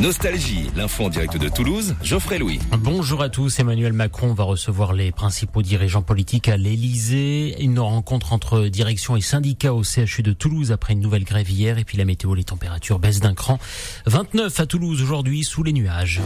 Nostalgie, l'info en direct de Toulouse, Geoffrey Louis. Bonjour à tous. Emmanuel Macron va recevoir les principaux dirigeants politiques à l'Elysée. Une rencontre entre direction et syndicats au CHU de Toulouse après une nouvelle grève hier. Et puis la météo, les températures baissent d'un cran. 29 à Toulouse aujourd'hui sous les nuages.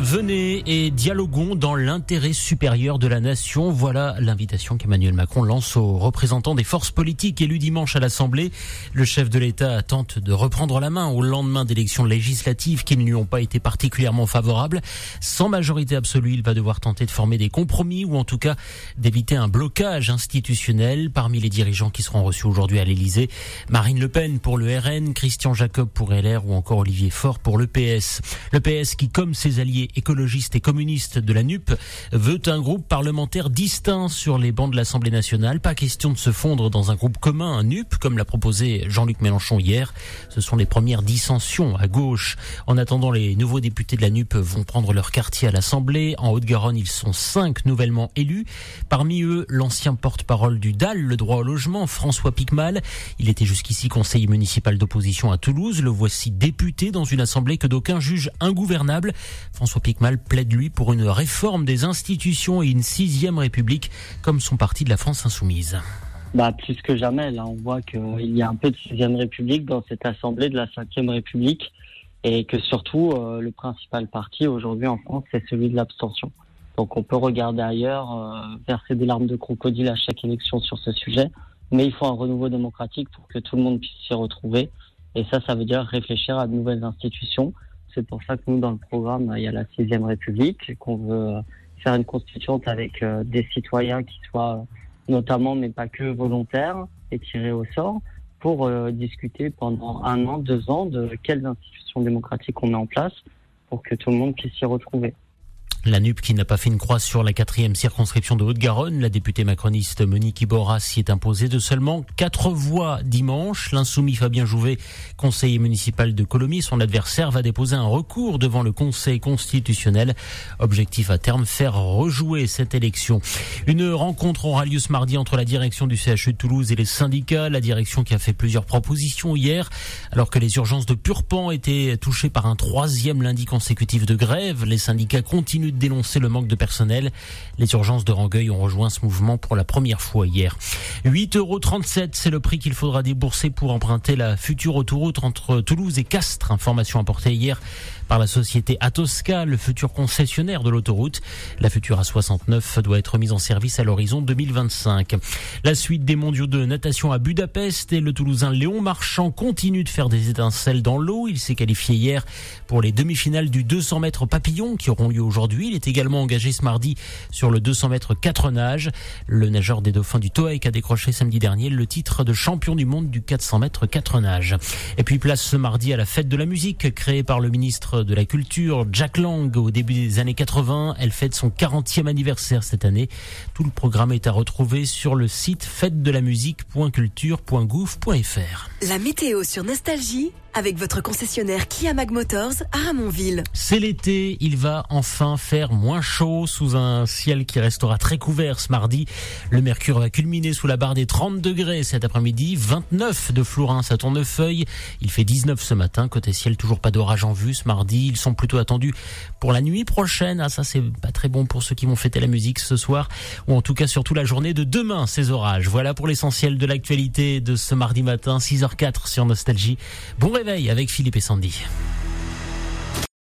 Venez et dialoguons dans l'intérêt supérieur de la nation. Voilà l'invitation qu'Emmanuel Macron lance aux représentants des forces politiques élus dimanche à l'Assemblée. Le chef de l'État tente de reprendre la main au lendemain d'élections législatives qui ne lui ont pas été particulièrement favorables. Sans majorité absolue, il va devoir tenter de former des compromis ou en tout cas d'éviter un blocage institutionnel parmi les dirigeants qui seront reçus aujourd'hui à l'Elysée. Marine Le Pen pour le RN, Christian Jacob pour LR ou encore Olivier Faure pour le PS. Le PS qui, comme ses alliés, écologiste et communiste de la NUP veut un groupe parlementaire distinct sur les bancs de l'Assemblée nationale. Pas question de se fondre dans un groupe commun, un NUP, comme l'a proposé Jean-Luc Mélenchon hier. Ce sont les premières dissensions à gauche. En attendant, les nouveaux députés de la NUP vont prendre leur quartier à l'Assemblée. En Haute-Garonne, ils sont cinq nouvellement élus. Parmi eux, l'ancien porte-parole du DAL, le droit au logement, François Picmal. Il était jusqu'ici conseiller municipal d'opposition à Toulouse. Le voici député dans une assemblée que d'aucuns jugent ingouvernable. François Picmal plaide lui pour une réforme des institutions et une sixième république comme son parti de la France insoumise. Bah, plus que jamais, là, on voit qu'il y a un peu de sixième république dans cette assemblée de la cinquième république et que surtout euh, le principal parti aujourd'hui en France, c'est celui de l'abstention. Donc on peut regarder ailleurs, euh, verser des larmes de crocodile à chaque élection sur ce sujet, mais il faut un renouveau démocratique pour que tout le monde puisse s'y retrouver. Et ça, ça veut dire réfléchir à de nouvelles institutions, c'est pour ça que nous, dans le programme, il y a la sixième République, qu'on veut faire une constituante avec euh, des citoyens qui soient notamment, mais pas que volontaires et tirés au sort, pour euh, discuter pendant un an, deux ans de quelles institutions démocratiques on met en place pour que tout le monde puisse s'y retrouver. La NUP qui n'a pas fait une croix sur la quatrième circonscription de Haute-Garonne, la députée macroniste Monique Iborra s'y est imposée de seulement quatre voix dimanche. L'insoumis Fabien Jouvet, conseiller municipal de Colomiers, son adversaire, va déposer un recours devant le Conseil constitutionnel. Objectif à terme, faire rejouer cette élection. Une rencontre aura lieu ce mardi entre la direction du CHU de Toulouse et les syndicats. La direction qui a fait plusieurs propositions hier, alors que les urgences de Purpan étaient touchées par un troisième lundi consécutif de grève. Les syndicats continuent dénoncer le manque de personnel. Les urgences de Rangueil ont rejoint ce mouvement pour la première fois hier. 8,37 euros, c'est le prix qu'il faudra débourser pour emprunter la future autoroute entre Toulouse et Castres. Information apportée hier par la société Atosca, le futur concessionnaire de l'autoroute. La future A69 doit être mise en service à l'horizon 2025. La suite des mondiaux de natation à Budapest et le Toulousain Léon Marchand continue de faire des étincelles dans l'eau. Il s'est qualifié hier pour les demi-finales du 200 mètres papillon qui auront lieu aujourd'hui. Il est également engagé ce mardi sur le 200 mètres 4 nages. Le nageur des dauphins du TOEIC a décroché samedi dernier le titre de champion du monde du 400 mètres 4 nages. Et puis place ce mardi à la fête de la musique créée par le ministre de la Culture, Jack Lang, au début des années 80. Elle fête son 40e anniversaire cette année. Tout le programme est à retrouver sur le site fête-de-la-musique.culture.gouv.fr. La météo sur Nostalgie avec votre concessionnaire Kia Mag Motors à Ramonville. C'est l'été, il va enfin faire moins chaud sous un ciel qui restera très couvert ce mardi. Le mercure va culminer sous la barre des 30 degrés cet après-midi, 29 de Florence à Tournefeuille. Il fait 19 ce matin, côté ciel toujours pas d'orage en vue ce mardi. Ils sont plutôt attendus pour la nuit prochaine. Ah ça c'est pas très bon pour ceux qui vont fêter la musique ce soir ou en tout cas surtout la journée de demain ces orages. Voilà pour l'essentiel de l'actualité de ce mardi matin 6h04 sur Nostalgie. Bon avec Philippe et Sandy.